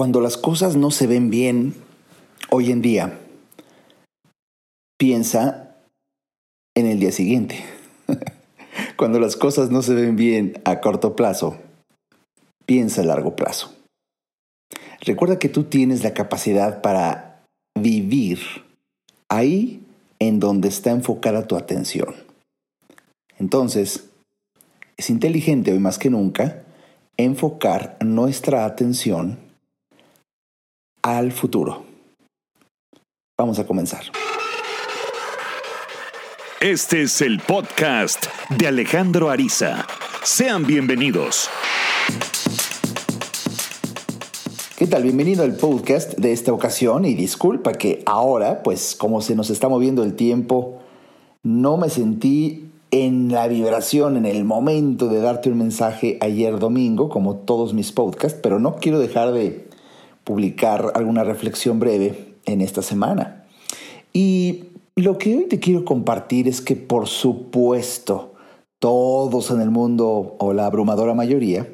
Cuando las cosas no se ven bien hoy en día, piensa en el día siguiente. Cuando las cosas no se ven bien a corto plazo, piensa a largo plazo. Recuerda que tú tienes la capacidad para vivir ahí en donde está enfocada tu atención. Entonces, es inteligente hoy más que nunca enfocar nuestra atención al futuro. Vamos a comenzar. Este es el podcast de Alejandro Ariza. Sean bienvenidos. ¿Qué tal? Bienvenido al podcast de esta ocasión y disculpa que ahora, pues como se nos está moviendo el tiempo, no me sentí en la vibración, en el momento de darte un mensaje ayer domingo, como todos mis podcasts, pero no quiero dejar de publicar alguna reflexión breve en esta semana. Y lo que hoy te quiero compartir es que por supuesto todos en el mundo o la abrumadora mayoría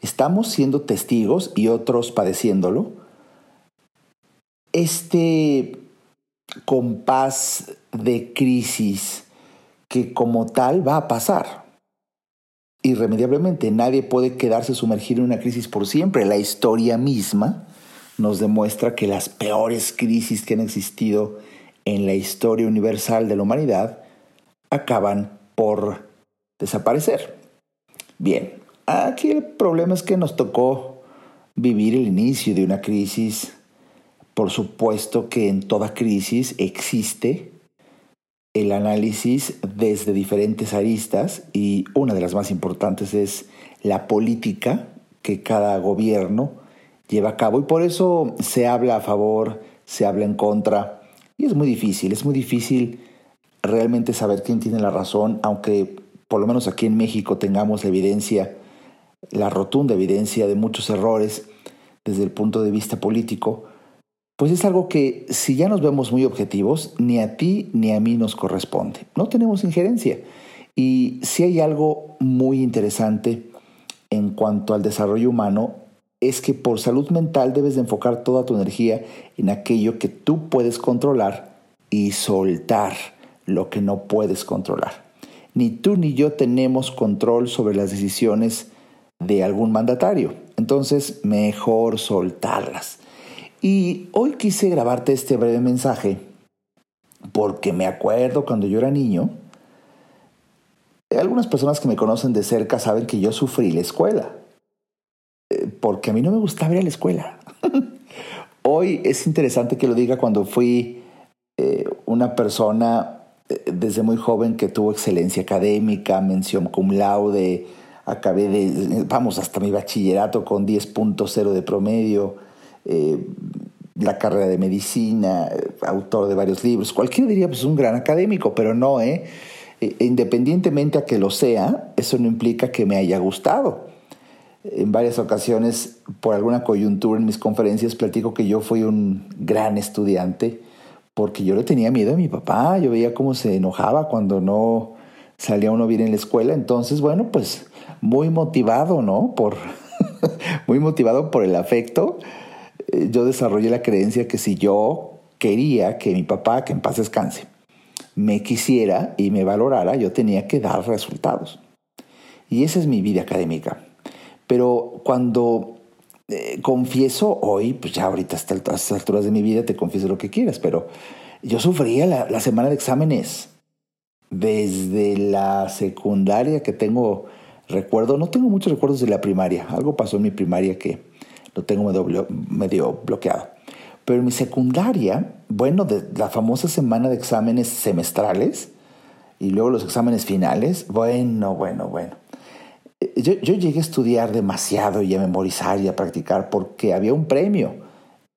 estamos siendo testigos y otros padeciéndolo. Este compás de crisis que como tal va a pasar. Irremediablemente, nadie puede quedarse sumergido en una crisis por siempre. La historia misma nos demuestra que las peores crisis que han existido en la historia universal de la humanidad acaban por desaparecer. Bien, aquí el problema es que nos tocó vivir el inicio de una crisis. Por supuesto que en toda crisis existe el análisis desde diferentes aristas y una de las más importantes es la política que cada gobierno lleva a cabo y por eso se habla a favor, se habla en contra y es muy difícil, es muy difícil realmente saber quién tiene la razón, aunque por lo menos aquí en México tengamos la evidencia, la rotunda evidencia de muchos errores desde el punto de vista político, pues es algo que si ya nos vemos muy objetivos, ni a ti ni a mí nos corresponde. No tenemos injerencia. Y si hay algo muy interesante en cuanto al desarrollo humano, es que por salud mental debes de enfocar toda tu energía en aquello que tú puedes controlar y soltar lo que no puedes controlar. Ni tú ni yo tenemos control sobre las decisiones de algún mandatario. Entonces, mejor soltarlas. Y hoy quise grabarte este breve mensaje porque me acuerdo cuando yo era niño, algunas personas que me conocen de cerca saben que yo sufrí la escuela, porque a mí no me gustaba ir a la escuela. hoy es interesante que lo diga cuando fui eh, una persona eh, desde muy joven que tuvo excelencia académica, mención cum laude, acabé de, vamos, hasta mi bachillerato con 10.0 de promedio eh, la carrera de medicina, autor de varios libros. Cualquiera diría, pues un gran académico, pero no, ¿eh? ¿eh? Independientemente a que lo sea, eso no implica que me haya gustado. En varias ocasiones, por alguna coyuntura en mis conferencias, platico que yo fui un gran estudiante porque yo le tenía miedo a mi papá. Yo veía cómo se enojaba cuando no salía uno bien en la escuela. Entonces, bueno, pues muy motivado, ¿no? Por, muy motivado por el afecto eh, yo desarrollé la creencia que si yo quería que mi papá, que en paz descanse, me quisiera y me valorara, yo tenía que dar resultados. Y esa es mi vida académica. Pero cuando eh, confieso hoy, pues ya ahorita hasta estas alturas de mi vida te confieso lo que quieras, pero yo sufría la, semana de exámenes desde la secundaria que tengo recuerdo, no tengo muchos recuerdos de la primaria, algo pasó en mi primaria que lo tengo medio, bloqueado. Pero en mi secundaria, bueno, de la famosa semana de exámenes semestrales y luego los exámenes finales, bueno, bueno, bueno. Yo, yo, llegué a estudiar demasiado y a memorizar y a practicar porque había un premio.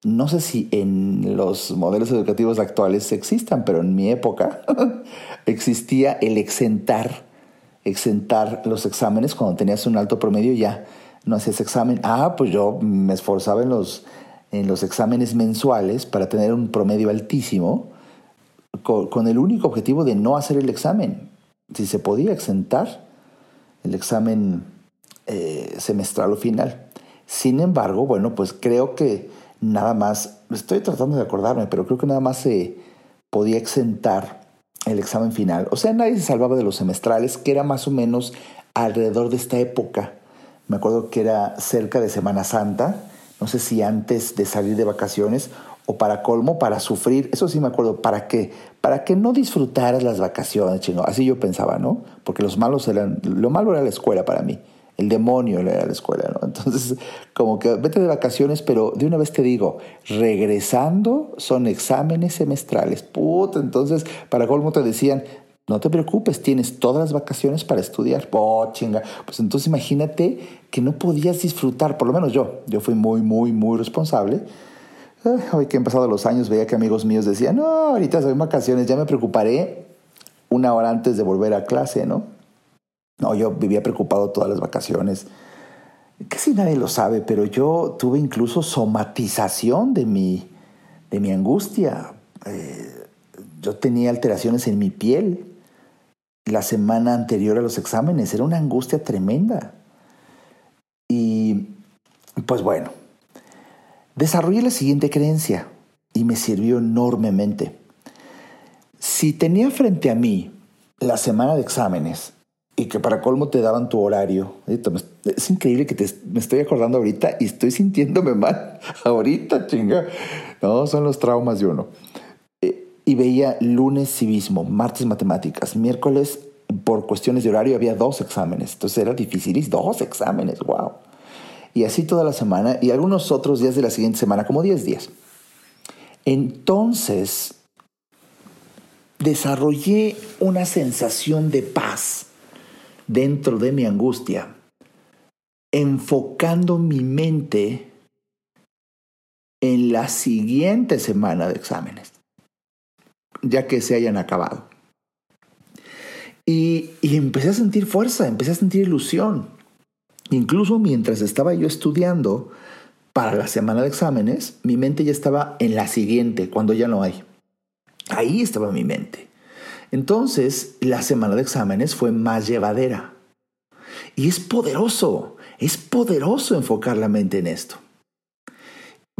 No sé si en los modelos educativos actuales existan, pero en mi época existía el exentar, exentar los exámenes cuando tenías un alto promedio ya no hacías examen. Ah, pues yo me esforzaba en los, en los exámenes mensuales para tener un promedio altísimo con, el único objetivo de no hacer el examen. Si se podía exentar el examen eh, semestral o final. Sin embargo, bueno, pues creo que nada más, estoy tratando de acordarme, pero creo que nada más se podía exentar el examen final. O sea, nadie se salvaba de los semestrales, que era más o menos alrededor de esta época. Me acuerdo que era cerca de Semana Santa, no sé si antes de salir de vacaciones o para colmo, para sufrir, eso sí me acuerdo, ¿para qué? Para que no disfrutaras las vacaciones, chino. Así yo pensaba, ¿no? Porque los malos eran, lo malo era la escuela para mí. El demonio era la escuela, ¿no? Entonces, como que vete de vacaciones, pero de una vez te digo, regresando son exámenes semestrales. Puta, entonces, para colmo te decían, no te preocupes, tienes todas las vacaciones para estudiar. Oh, chinga. Pues entonces imagínate que no podías disfrutar, por lo menos yo. Yo fui muy, muy, muy responsable hoy que han pasado los años veía que amigos míos decían, no, ahorita soy vacaciones, ya me preocuparé una hora antes de volver a clase, ¿no? No, yo vivía preocupado todas las vacaciones. Casi nadie lo sabe, pero yo tuve incluso somatización de mi, de mi angustia. Eh, yo tenía alteraciones en mi piel la semana anterior a los exámenes. Era una angustia tremenda. Y pues bueno, Desarrollé la siguiente creencia y me sirvió enormemente. Si tenía frente a mí la semana de exámenes y que para colmo te daban tu horario, es increíble que me estoy acordando ahorita y estoy sintiéndome mal ahorita, chinga. No, son los traumas de uno. Eh, y veía lunes civismo, martes matemáticas, miércoles por cuestiones de horario había dos exámenes. Entonces era difícil, dos exámenes, wow y así toda la semana y algunos otros días de la siguiente semana, como 10 días. Entonces, desarrollé una sensación de paz dentro de mi angustia, enfocando mi mente en la siguiente semana de exámenes, ya que se hayan acabado. Y, y empecé a sentir fuerza, empecé a sentir ilusión. Incluso mientras estaba yo estudiando para la semana de exámenes, mi mente ya estaba en la siguiente, cuando ya no hay. Ahí estaba mi mente. Entonces, la semana de exámenes fue más llevadera. Y es poderoso, es poderoso enfocar la mente en esto.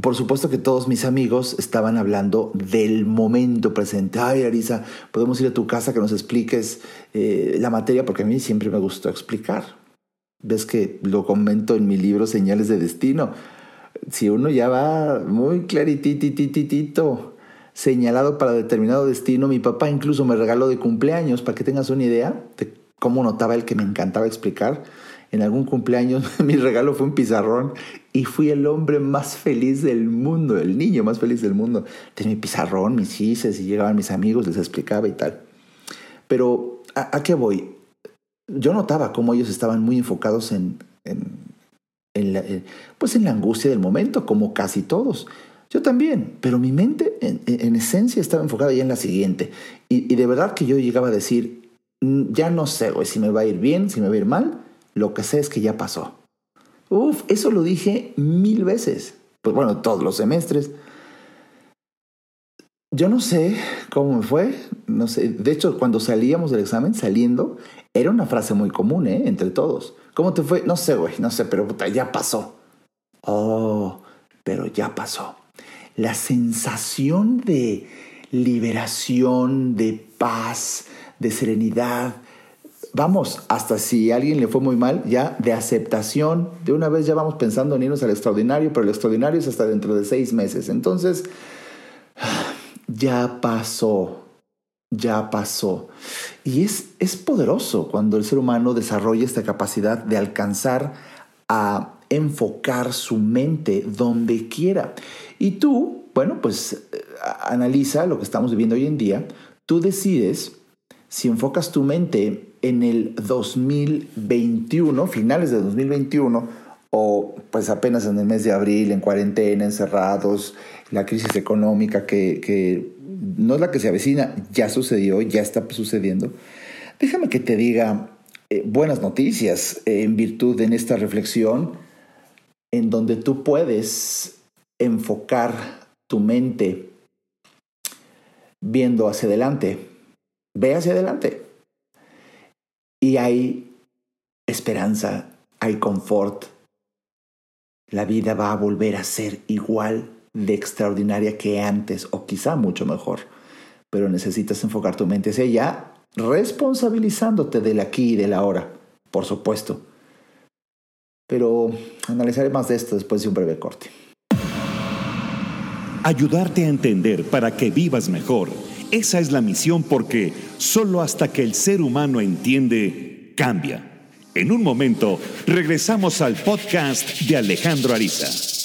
Por supuesto que todos mis amigos estaban hablando del momento presente. Ay, Arisa, podemos ir a tu casa que nos expliques eh, la materia porque a mí siempre me gustó explicar. Ves que lo comento en mi libro Señales de Destino. Si uno ya va muy clarititititito, señalado para determinado destino, mi papá incluso me regaló de cumpleaños, para que tengas una idea de cómo notaba el que me encantaba explicar. En algún cumpleaños mi regalo fue un pizarrón y fui el hombre más feliz del mundo, el niño más feliz del mundo. Tenía mi pizarrón, mis hices y llegaban mis amigos, les explicaba y tal. Pero, ¿a, a qué voy? Yo notaba cómo ellos estaban muy enfocados en, la, pues en la angustia del momento, como casi todos. Yo también, pero mi mente en, esencia estaba enfocada ya en la siguiente. Y, de verdad que yo llegaba a decir, mm, ya no sé si me va a ir bien, si me va a ir mal, lo que sé es que ya pasó. Uf, eso lo dije mil veces. Pues bueno, todos los semestres. Yo no sé cómo me fue, no sé. De hecho, cuando salíamos del examen, saliendo, era una frase muy común, ¿eh? Entre todos. ¿Cómo te fue? No sé, güey, no sé, pero ya pasó. Oh, pero ya pasó. La sensación de liberación, de paz, de serenidad. Vamos, hasta si a alguien le fue muy mal, ya de aceptación. De una vez ya vamos pensando en irnos al extraordinario, pero el extraordinario es hasta dentro de seis meses. Entonces, ya pasó, ya pasó. Y es, es poderoso cuando el ser humano desarrolla esta capacidad de alcanzar a enfocar su mente donde quiera. Y tú, bueno, pues eh, analiza lo que estamos viviendo hoy en día. Tú decides si enfocas tu mente en el 2021, finales de 2021, o pues apenas en el mes de abril, en cuarentena, encerrados, la crisis económica que, no es la que se avecina, ya sucedió, ya está sucediendo. Déjame que te diga eh, buenas noticias en virtud de esta reflexión en donde tú puedes enfocar tu mente viendo hacia adelante. Ve hacia adelante. Y hay esperanza, hay confort, la vida va a volver a ser igual de extraordinaria que antes o quizá mucho mejor. Pero necesitas enfocar tu mente hacia allá, responsabilizándote del aquí y del ahora, por supuesto. Pero analizaré más de esto después de un breve corte. Ayudarte a entender para que vivas mejor. Esa es la misión porque solo hasta que el ser humano entiende, cambia. En un momento, regresamos al podcast de Alejandro Ariza.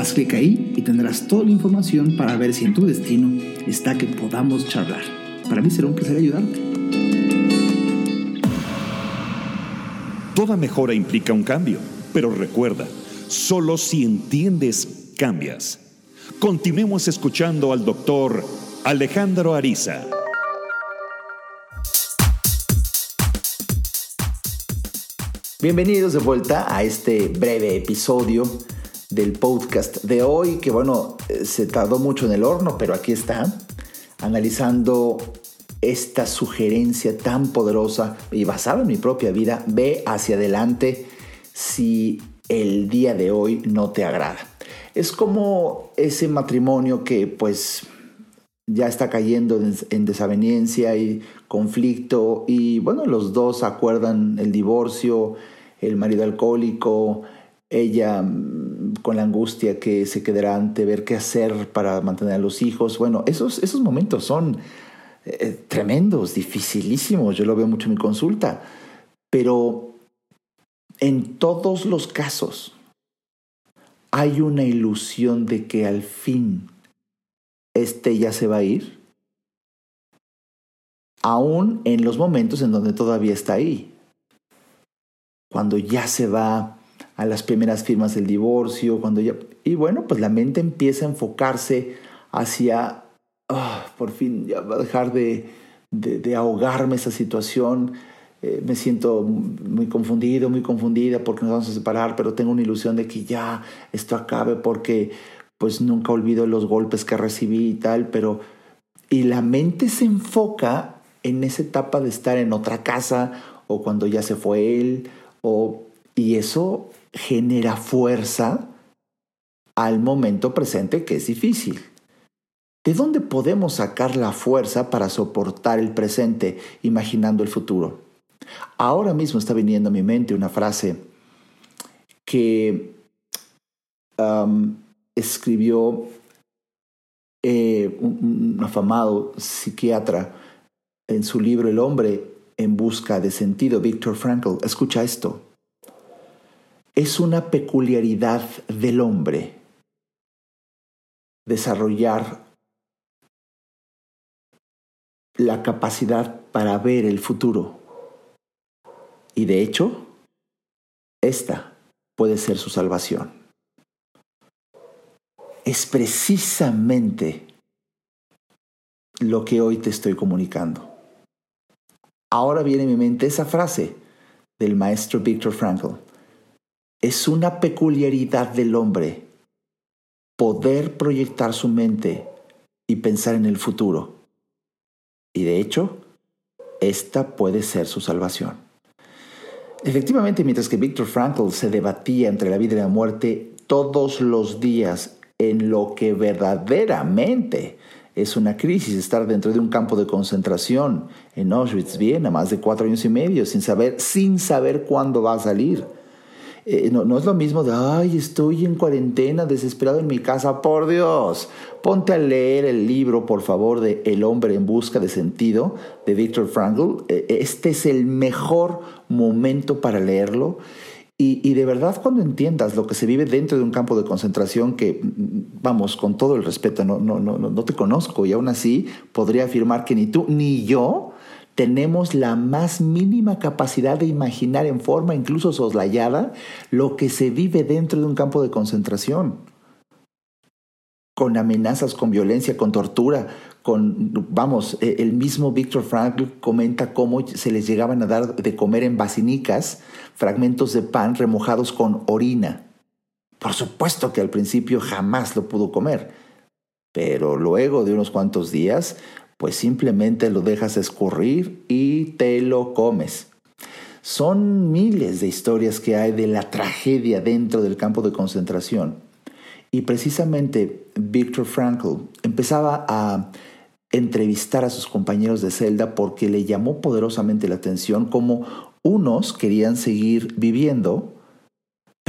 Haz clic ahí y tendrás toda la información para ver si en tu destino está que podamos charlar. Para mí será un placer ayudarte. Toda mejora implica un cambio, pero recuerda, solo si entiendes, cambias. Continuemos escuchando al doctor Alejandro Ariza. Bienvenidos de vuelta a este breve episodio del podcast de hoy, que bueno, eh, se tardó mucho en el horno, pero aquí está, analizando esta sugerencia tan poderosa y basada en mi propia vida, ve hacia adelante si el día de hoy no te agrada. Es como ese matrimonio que pues ya está cayendo en desaveniencia y conflicto y bueno, los dos acuerdan el divorcio, el marido alcohólico, ella mm, con la angustia que se quedará ante ver qué hacer para mantener a los hijos. Bueno, esos, esos momentos son eh, tremendos, dificilísimos, yo lo veo mucho en mi consulta, pero en todos los casos hay una ilusión de que al fin este ya se va a ir aún en los momentos en donde todavía está ahí. Cuando ya se va a las primeras firmas del divorcio, cuando ya... Y bueno, pues la mente empieza a enfocarse hacia, ah, por fin, ya va a dejar de, de, ahogarme esa situación. Eh, me siento muy confundido, muy confundida porque nos vamos a separar, pero tengo una ilusión de que ya esto acabe porque pues nunca olvido los golpes que recibí y tal, pero... Y la mente se enfoca en esa etapa de estar en otra casa o cuando ya se fue él, o, y eso genera fuerza al momento presente que es difícil. ¿De dónde podemos sacar la fuerza para soportar el presente imaginando el futuro? Ahora mismo está viniendo a mi mente una frase que escribió eh, un afamado psiquiatra en su libro El hombre en busca de sentido, Viktor Frankl, escucha esto. Es una peculiaridad del hombre desarrollar la capacidad para ver el futuro. Y de hecho, esta puede ser su salvación. Es precisamente lo que hoy te estoy comunicando. Ahora viene a mi mente esa frase del maestro Viktor Frankl. Es una peculiaridad del hombre poder proyectar su mente y pensar en el futuro. Y de hecho, esta puede ser su salvación. Efectivamente, mientras que Viktor Frankl se debatía entre la vida y la muerte todos los días en lo que verdaderamente es una crisis estar dentro de un campo de concentración en Auschwitz, Viena, más de cuatro años y medio, sin saber, sin saber cuándo va a salir. Eh, no, no, es lo mismo de, ay, estoy en cuarentena, desesperado en mi casa, por Dios. Ponte a leer el libro, por favor, de El hombre en busca de sentido, de Viktor Frankl. Eh, este es el mejor momento para leerlo. Y, de verdad cuando entiendas lo que se vive dentro de un campo de concentración que, vamos, con todo el respeto, no, no, no, no te conozco y aún así podría afirmar que ni tú ni yo tenemos la más mínima capacidad de imaginar en forma incluso soslayada lo que se vive dentro de un campo de concentración. Con amenazas, con violencia, con tortura, con, vamos, e, el mismo Víctor Frankl comenta cómo se les llegaban a dar de comer en basinicas fragmentos de pan remojados con orina. Por supuesto que al principio jamás lo pudo comer, pero luego de unos cuantos días, pues simplemente lo dejas escurrir y te lo comes. Son miles de historias que hay de la tragedia dentro del campo de concentración. Y precisamente Viktor Frankl empezaba a entrevistar a sus compañeros de celda porque le llamó poderosamente la atención cómo unos querían seguir viviendo,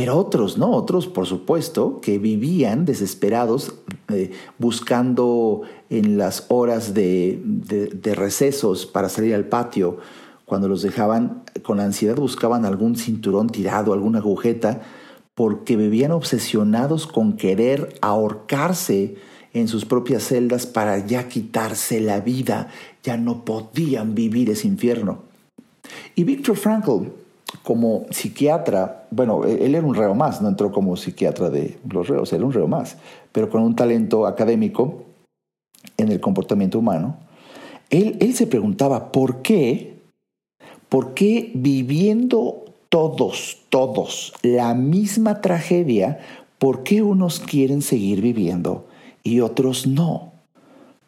pero otros no, otros por supuesto que vivían desesperados eh, buscando en las horas de, de recesos para salir al patio, cuando los dejaban con ansiedad buscaban algún cinturón tirado, alguna agujeta, porque vivían obsesionados con querer ahorcarse en sus propias celdas para ya quitarse la vida, ya no podían vivir ese infierno. Y Viktor Frankl, como psiquiatra, bueno, e-, él era un reo más, no entró como psiquiatra de los reos, era un reo más, pero con un talento académico en el comportamiento humano, él, él se preguntaba por qué, por qué viviendo todos, todos la misma tragedia, ¿por qué unos quieren seguir viviendo y otros no.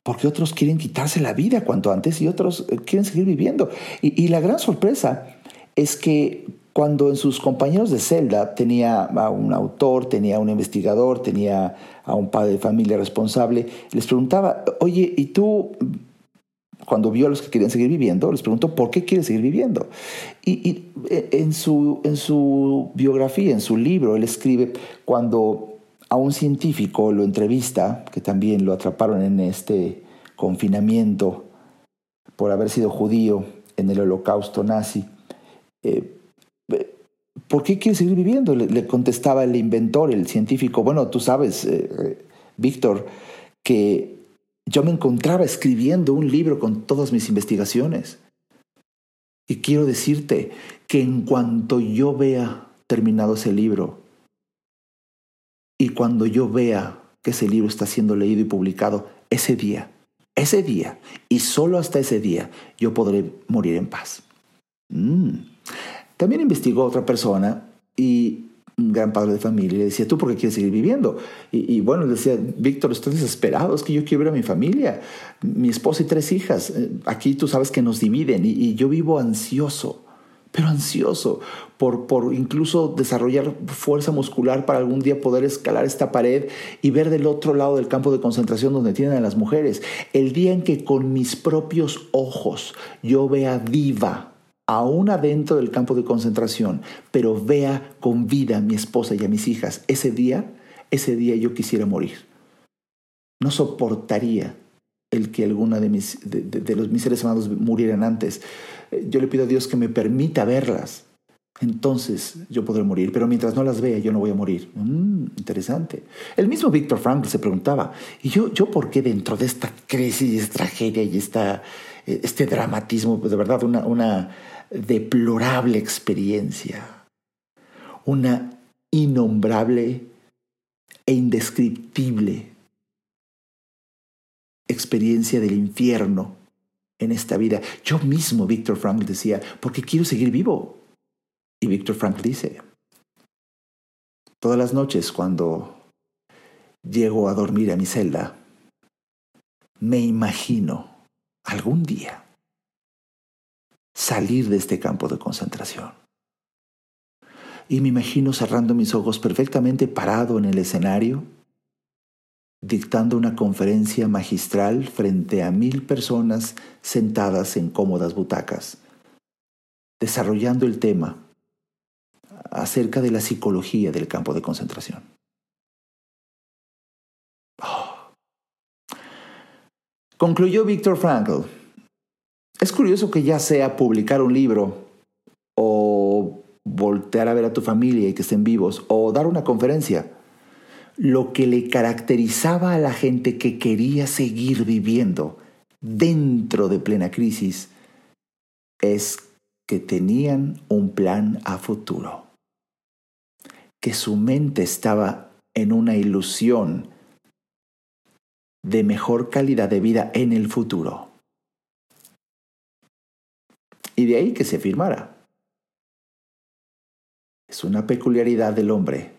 Porque otros quieren quitarse la vida cuanto antes y otros eh, quieren seguir viviendo. Y, la gran sorpresa es que cuando en sus compañeros de celda tenía a un autor, tenía a un investigador, tenía a un padre de familia responsable, les preguntaba, oye, ¿y tú cuando vio a los que querían seguir viviendo, les preguntó por qué quiere seguir viviendo. Y, y, eh, en, su, en su biografía, en su libro, él escribe, cuando a un científico lo entrevista, que también lo atraparon en este confinamiento por haber sido judío en el holocausto nazi. Eh, ¿Por qué quiere seguir viviendo? Le, contestaba el inventor, el científico. Bueno, tú sabes, eh, eh, Víctor, que yo me encontraba escribiendo un libro con todas mis investigaciones. Y quiero decirte que en cuanto yo vea terminado ese libro, y cuando yo vea que ese libro está siendo leído y publicado, ese día, ese día, y solo hasta ese día, yo podré morir en paz. Mm. También investigó otra persona y un gran padre de familia decía, ¿tú por qué quieres seguir viviendo? Y, bueno, decía, Víctor, estoy desesperado, es que yo quiero ver a mi familia, mi esposa y tres hijas. Eh, aquí tú sabes que nos dividen y yo vivo ansioso pero ansioso por, por incluso desarrollar fuerza muscular para algún día poder escalar esta pared y ver del otro lado del campo de concentración donde tienen a las mujeres. El día en que con mis propios ojos yo vea viva, aún adentro del campo de concentración, pero vea con vida a mi esposa y a mis hijas, ese día, ese día yo quisiera morir. No soportaría el que alguna de mis, de, los, mis seres amados murieran antes. Eh, yo le pido a Dios que me permita verlas. Entonces yo podré morir, pero mientras no las vea yo no voy a morir. Mm, interesante. El mismo Víctor Frankl se preguntaba, ¿y yo, yo por qué dentro de esta crisis, tragedia y esta, eh, este dramatismo, de verdad una, una deplorable experiencia, una innombrable e indescriptible experiencia del infierno en esta vida. Yo mismo, Víctor Frankl decía, porque quiero seguir vivo. Y Víctor Frankl dice, todas las noches cuando llego a dormir a mi celda, me imagino algún día salir de este campo de concentración. Y me imagino cerrando mis ojos perfectamente parado en el escenario, dictando una conferencia magistral frente a mil personas sentadas en cómodas butacas, desarrollando el tema acerca de la psicología del campo de concentración. Oh. Concluyó Víctor Frankl. Es curioso que ya sea publicar un libro o voltear a ver a tu familia y que estén vivos o dar una conferencia lo que le caracterizaba a la gente que quería seguir viviendo dentro de plena crisis es que tenían un plan a futuro, que su mente estaba en una ilusión de mejor calidad de vida en el futuro. Y de ahí que se firmara. Es una peculiaridad del hombre,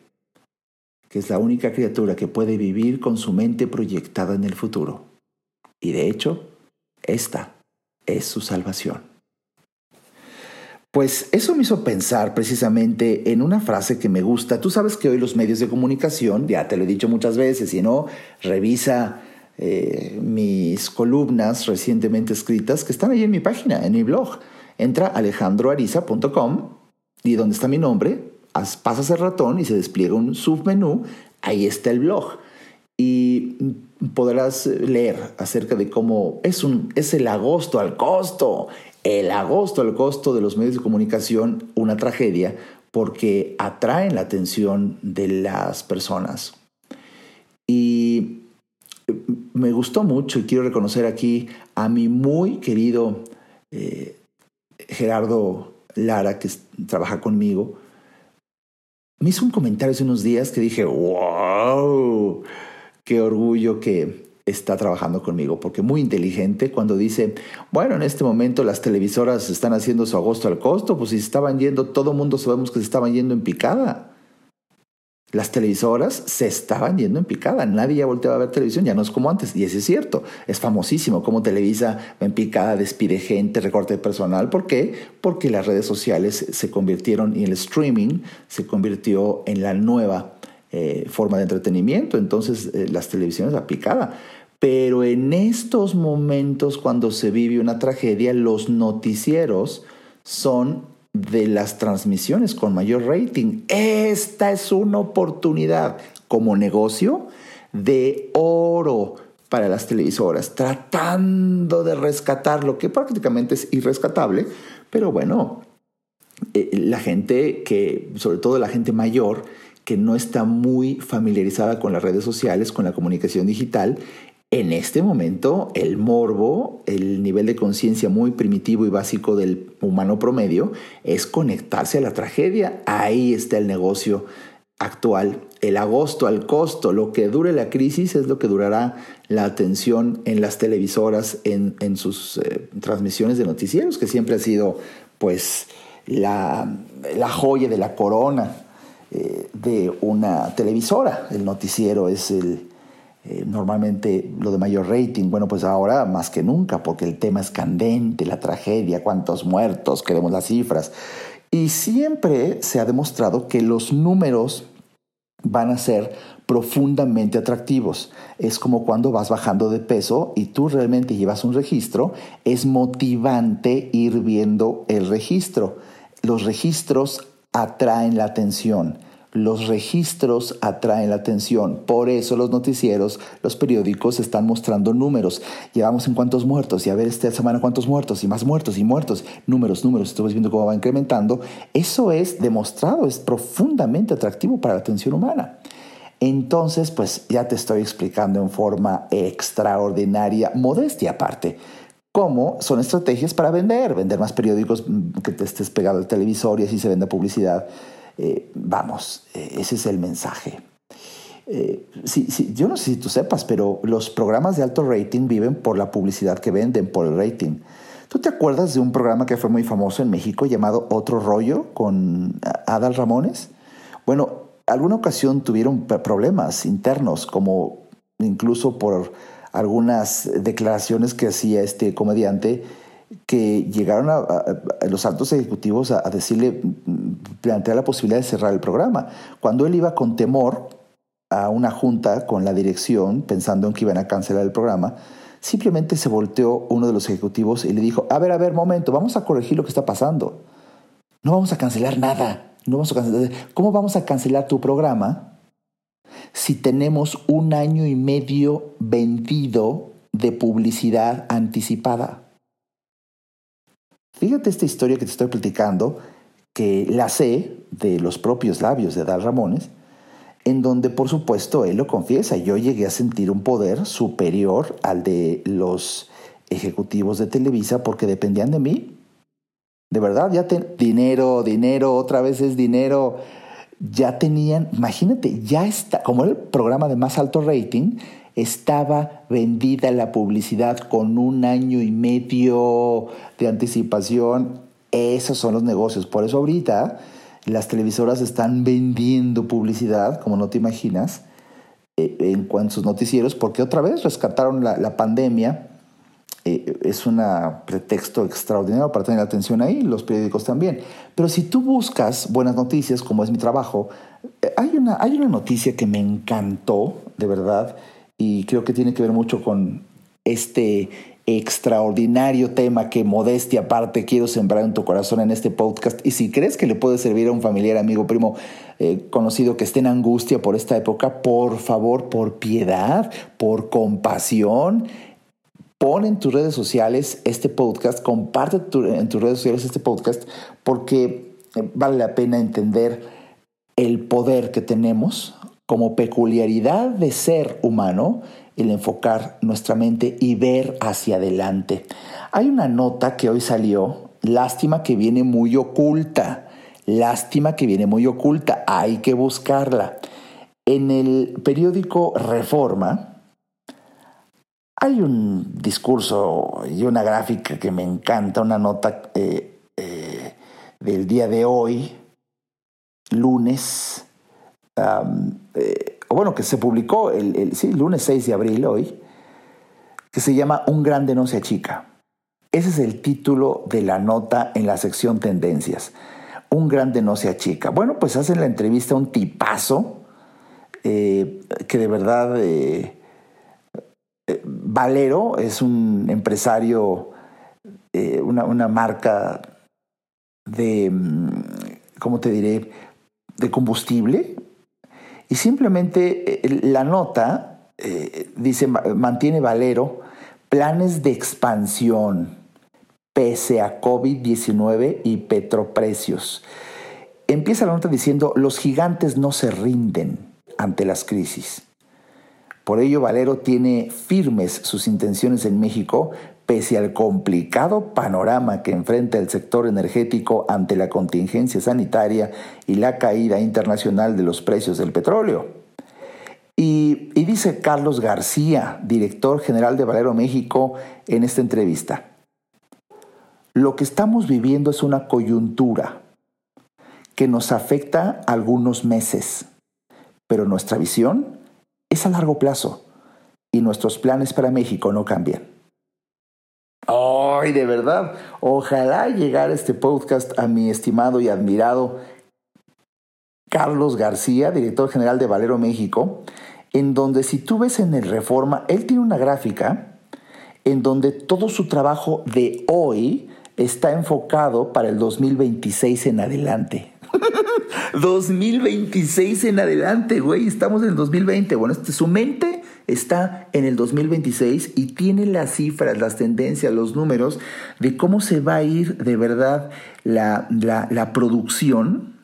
que es la única criatura que puede vivir con su mente proyectada en el futuro. Y de hecho, esta es su salvación. Pues eso me hizo pensar precisamente en una frase que me gusta. Tú sabes que hoy los medios de comunicación, ya te lo he dicho muchas veces, si no, revisa eh, mis columnas recientemente escritas que están ahí en mi página, en mi blog. Entra alejandroariza.com y donde está mi nombre, pasas el ratón y se despliega un submenú, ahí está el blog. Y podrás leer acerca de cómo es, un, es el agosto al costo, el agosto al costo de los medios de comunicación, una tragedia, porque atraen la atención de las personas. Y me gustó mucho y quiero reconocer aquí a mi muy querido eh, Gerardo Lara, que trabaja conmigo. Me hizo un comentario hace unos días que dije, wow, qué orgullo que está trabajando conmigo, porque muy inteligente cuando dice, bueno, en este momento las televisoras están haciendo su agosto al costo, pues si estaban yendo, todo mundo sabemos que se estaban yendo en picada. Las televisoras se estaban yendo en picada, nadie ya volteaba a ver televisión, ya no es como antes, y eso es cierto, es famosísimo como Televisa en picada, despide gente, recorte personal, ¿por qué? Porque las redes sociales se convirtieron y el streaming se convirtió en la nueva eh, forma de entretenimiento, entonces eh, las televisiones a picada. Pero en estos momentos cuando se vive una tragedia, los noticieros son de las transmisiones con mayor rating. Esta es una oportunidad como negocio de oro para las televisoras, tratando de rescatar lo que prácticamente es irrescatable, pero bueno, eh, la gente que, sobre todo la gente mayor, que no está muy familiarizada con las redes sociales, con la comunicación digital, en este momento, el morbo, el nivel de conciencia muy primitivo y básico del humano promedio, es conectarse a la tragedia. Ahí está el negocio actual. El agosto al costo, lo que dure la crisis es lo que durará la atención en las televisoras, en, sus eh, transmisiones de noticieros, que siempre ha sido pues la, joya de la corona eh, de una televisora. El noticiero es el, eh, normalmente lo de mayor rating, bueno, pues ahora más que nunca, porque el tema es candente, la tragedia, cuántos muertos, queremos las cifras. Y siempre se ha demostrado que los números van a ser profundamente atractivos. Es como cuando vas bajando de peso y tú realmente llevas un registro, es motivante ir viendo el registro. Los registros atraen la atención los registros atraen la atención. Por eso los noticieros, los periódicos están mostrando números. Llevamos en cuántos muertos y a ver esta semana cuántos muertos y más muertos y muertos. Números, números. Estamos viendo cómo va incrementando. Eso es demostrado, es profundamente atractivo para la atención humana. Entonces, pues ya te estoy explicando en forma extraordinaria, modestia aparte, cómo son estrategias para vender, vender más periódicos mm, que te estés pegado al televisor y así se venda publicidad eh, vamos, eh, ese es el mensaje. Eh, yo no sé si tú sepas, pero los programas de alto rating viven por la publicidad que venden, por el rating. ¿Tú te acuerdas de un programa que fue muy famoso en México llamado Otro Rollo con Adal Ramones? Bueno, alguna ocasión tuvieron problemas internos, como incluso por algunas declaraciones que hacía este comediante que llegaron a, los altos ejecutivos a, decirle, plantear la posibilidad de cerrar el programa. Cuando él iba con temor a una junta con la dirección, pensando en que iban a cancelar el programa, simplemente se volteó uno de los ejecutivos y le dijo, a ver, a ver, momento, vamos a corregir lo que está pasando. No vamos a cancelar nada. No vamos a cancelar. ¿Cómo vamos a cancelar tu programa si tenemos un año y medio vendido de publicidad anticipada? Fíjate esta historia que te estoy platicando, que la sé de los propios labios de Dal Ramones, en donde por supuesto él lo confiesa, yo llegué a sentir un poder superior al de los ejecutivos de Televisa porque dependían de mí. De verdad, ya ten dinero, dinero, otra vez es dinero. Ya tenían, imagínate, ya está, como el programa de más alto rating, estaba vendida la publicidad con un año y medio de anticipación. Esos son los negocios. Por eso ahorita las televisoras están vendiendo publicidad, como no te imaginas, eh, en cuanto a sus noticieros, porque otra vez rescataron la, pandemia. Eh, es un pretexto extraordinario para tener atención ahí, los periódicos también. Pero si tú buscas buenas noticias, como es mi trabajo, eh, hay, una, hay una noticia que me encantó, de verdad, y creo que tiene que ver mucho con este extraordinario tema que modestia aparte quiero sembrar en tu corazón en este podcast. Y si crees que le puede servir a un familiar, amigo, primo eh, conocido que esté en angustia por esta época, por favor, por piedad, por compasión, pon en tus redes sociales este podcast, comparte en tus redes sociales este podcast porque eh, vale la pena entender el poder que tenemos como peculiaridad de ser humano el enfocar nuestra mente y ver hacia adelante. Hay una nota que hoy salió, lástima que viene muy oculta, lástima que viene muy oculta, hay que buscarla. En el periódico Reforma hay un discurso y una gráfica que me encanta, una nota eh, eh, del día de hoy, lunes eh, bueno, que se publicó el, lunes 6 de abril hoy, que se llama Un grande no se achica. Ese es el título de la nota en la sección Tendencias. Un grande no se achica. Bueno, pues hacen la entrevista a un tipazo eh, que de verdad eh, Valero es un empresario, una, una, marca de, mm, ¿cómo te diré?, de combustible, y simplemente eh, la nota eh, dice, mantiene Valero planes de expansión pese a COVID-19 y petroprecios. Empieza la nota diciendo, los gigantes no se rinden ante las crisis. Por ello, Valero tiene firmes sus intenciones en México, pese al complicado panorama que enfrenta el sector energético ante la contingencia sanitaria y la caída internacional de los precios del petróleo. Y, dice Carlos García, director general de Valero México, en esta entrevista, lo que estamos viviendo es una coyuntura que nos afecta algunos meses, pero nuestra visión es a largo plazo y nuestros planes para México no cambian. ¡Ay, de verdad! Ojalá llegara este podcast a mi estimado y admirado Carlos García, director general de Valero México, en donde si tú ves en el Reforma, él tiene una gráfica en donde todo su trabajo de hoy está enfocado para el 2026 en adelante. 2026 en adelante, güey. Estamos en el 2020. Bueno, este, su mente está en el 2026 y tiene las cifras, las tendencias, los números de cómo se va a ir de verdad la, producción,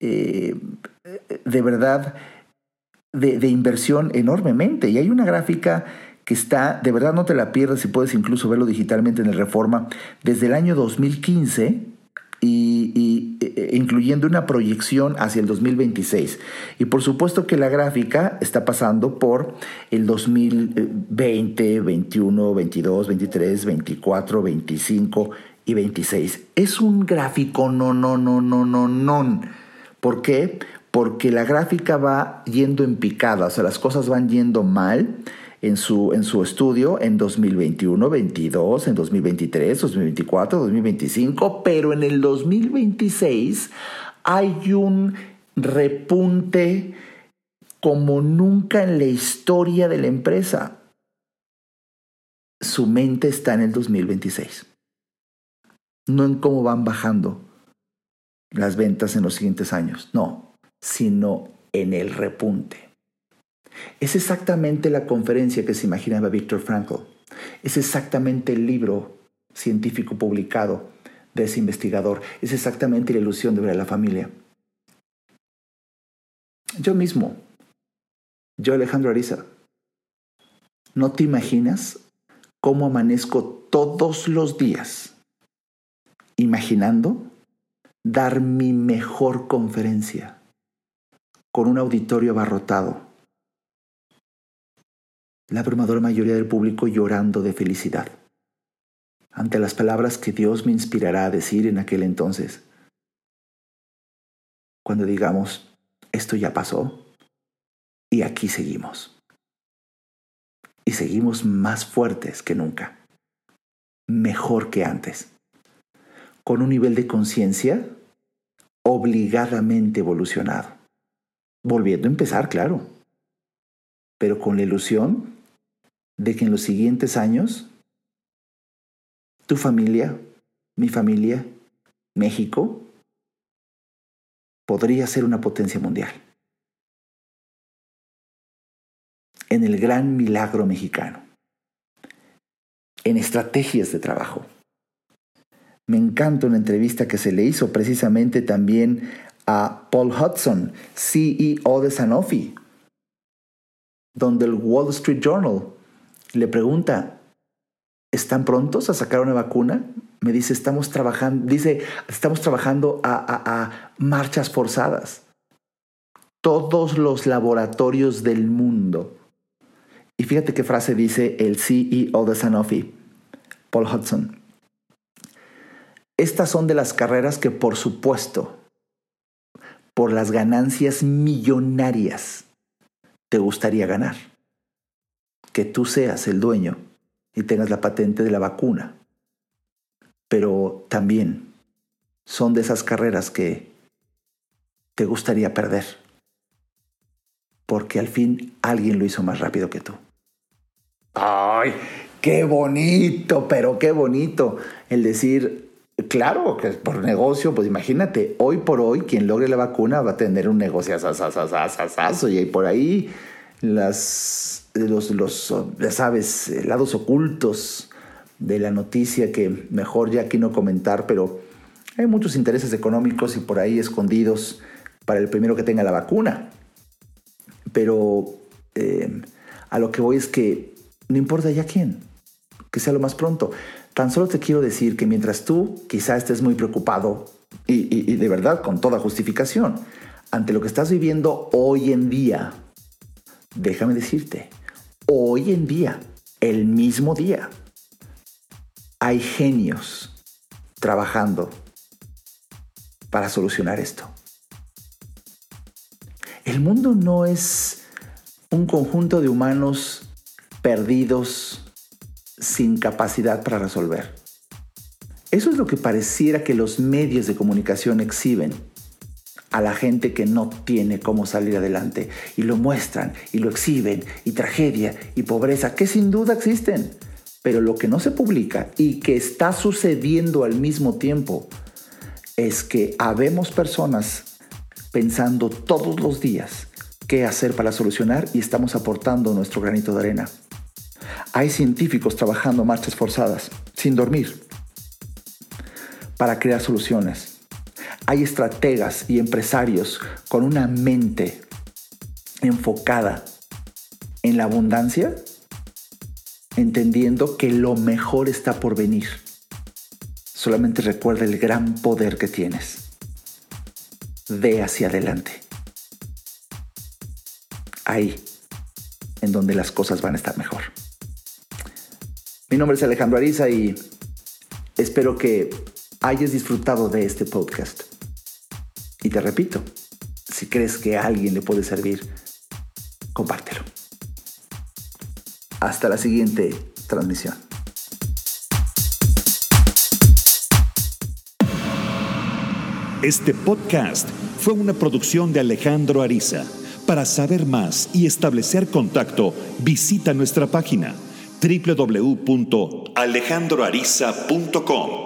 eh, de verdad, de, de inversión enormemente. Y hay una gráfica que está, de verdad no te la pierdas si puedes incluso verlo digitalmente en el Reforma, desde el año 2015 y, incluyendo una proyección hacia el 2026. Y por supuesto que la gráfica está pasando por el 2020, 21, 22, 23, 24, 25 y 26. Es un gráfico no, no, no, no, no, no. ¿Por qué? Porque la gráfica va yendo en picada, o sea, las cosas van yendo mal en su, en su estudio en 2021, 22, en 2023, 2024, 2025, pero en el 2026 hay un repunte como nunca en la historia de la empresa. Su mente está en el 2026, no en cómo van bajando las ventas en los siguientes años, no, sino en el repunte. Es exactamente la conferencia que se imaginaba Viktor Frankl. Es exactamente el libro científico publicado de ese investigador. Es exactamente la ilusión de ver a la familia. Yo mismo, yo Alejandro Ariza, no te imaginas cómo amanezco todos los días imaginando dar mi mejor conferencia con un auditorio abarrotado. La abrumadora mayoría del público llorando de felicidad ante las palabras que Dios me inspirará a decir en aquel entonces. Cuando digamos, esto ya pasó y aquí seguimos. Y seguimos más fuertes que nunca, mejor que antes, con un nivel de conciencia obligadamente evolucionado volviendo a empezar, claro, pero con la ilusión de que en los siguientes años tu familia, mi familia, México, podría ser una potencia mundial. En el gran milagro mexicano, en estrategias de trabajo. Me encanta una entrevista que se le hizo precisamente también a Paul Hudson, CEO de Sanofi, donde el Wall Street Journal le pregunta, ¿están prontos a sacar una vacuna? Me dice, estamos trabajando, dice, estamos trabajando a, a marchas forzadas. Todos los laboratorios del mundo. Y fíjate qué frase dice el CEO de Sanofi, Paul Hudson. Estas son de las carreras que por supuesto por las ganancias millonarias te gustaría ganar. Que tú seas el dueño y tengas la patente de la vacuna. Pero también son de esas carreras que te gustaría perder. Porque al fin alguien lo hizo más rápido que tú. ¡Ay! ¡Qué bonito! Pero qué bonito el decir, Claro, que por negocio, pues imagínate, hoy por hoy quien logre la vacuna va a tener un negocio y por ahí las, los, los, ya sabes, lados ocultos de la noticia que mejor ya aquí no comentar, pero hay muchos intereses económicos y por ahí escondidos para el primero que tenga la vacuna. Pero eh, a lo que voy es que no importa ya quién, que sea lo más pronto. Tan solo te quiero decir que mientras tú quizá estés muy preocupado y, de verdad con toda justificación ante lo que estás viviendo hoy en día, déjame decirte, hoy en día, el mismo día, hay genios trabajando para solucionar esto. El mundo no es un conjunto de humanos perdidos sin capacidad para resolver. Eso es lo que pareciera que los medios de comunicación exhiben a la gente que no tiene cómo salir adelante y lo muestran y lo exhiben y tragedia y pobreza que sin duda existen. Pero lo que no se publica y que está sucediendo al mismo tiempo es que habemos personas pensando todos los días qué hacer para solucionar y estamos aportando nuestro granito de arena. Hay científicos trabajando marchas forzadas, sin dormir, para crear soluciones. Hay estrategas y empresarios con una mente enfocada en la abundancia, entendiendo que lo mejor está por venir. Solamente recuerda el gran poder que tienes. Ve hacia adelante. Ahí, en donde las cosas van a estar mejor. Mi nombre es Alejandro Ariza y espero que hayas disfrutado de este podcast. Y te repito, si crees que a alguien le puede servir, compártelo. Hasta la siguiente transmisión. Este podcast fue una producción de Alejandro Ariza. Para saber más y establecer contacto, visita nuestra página www.alejandroariza.com.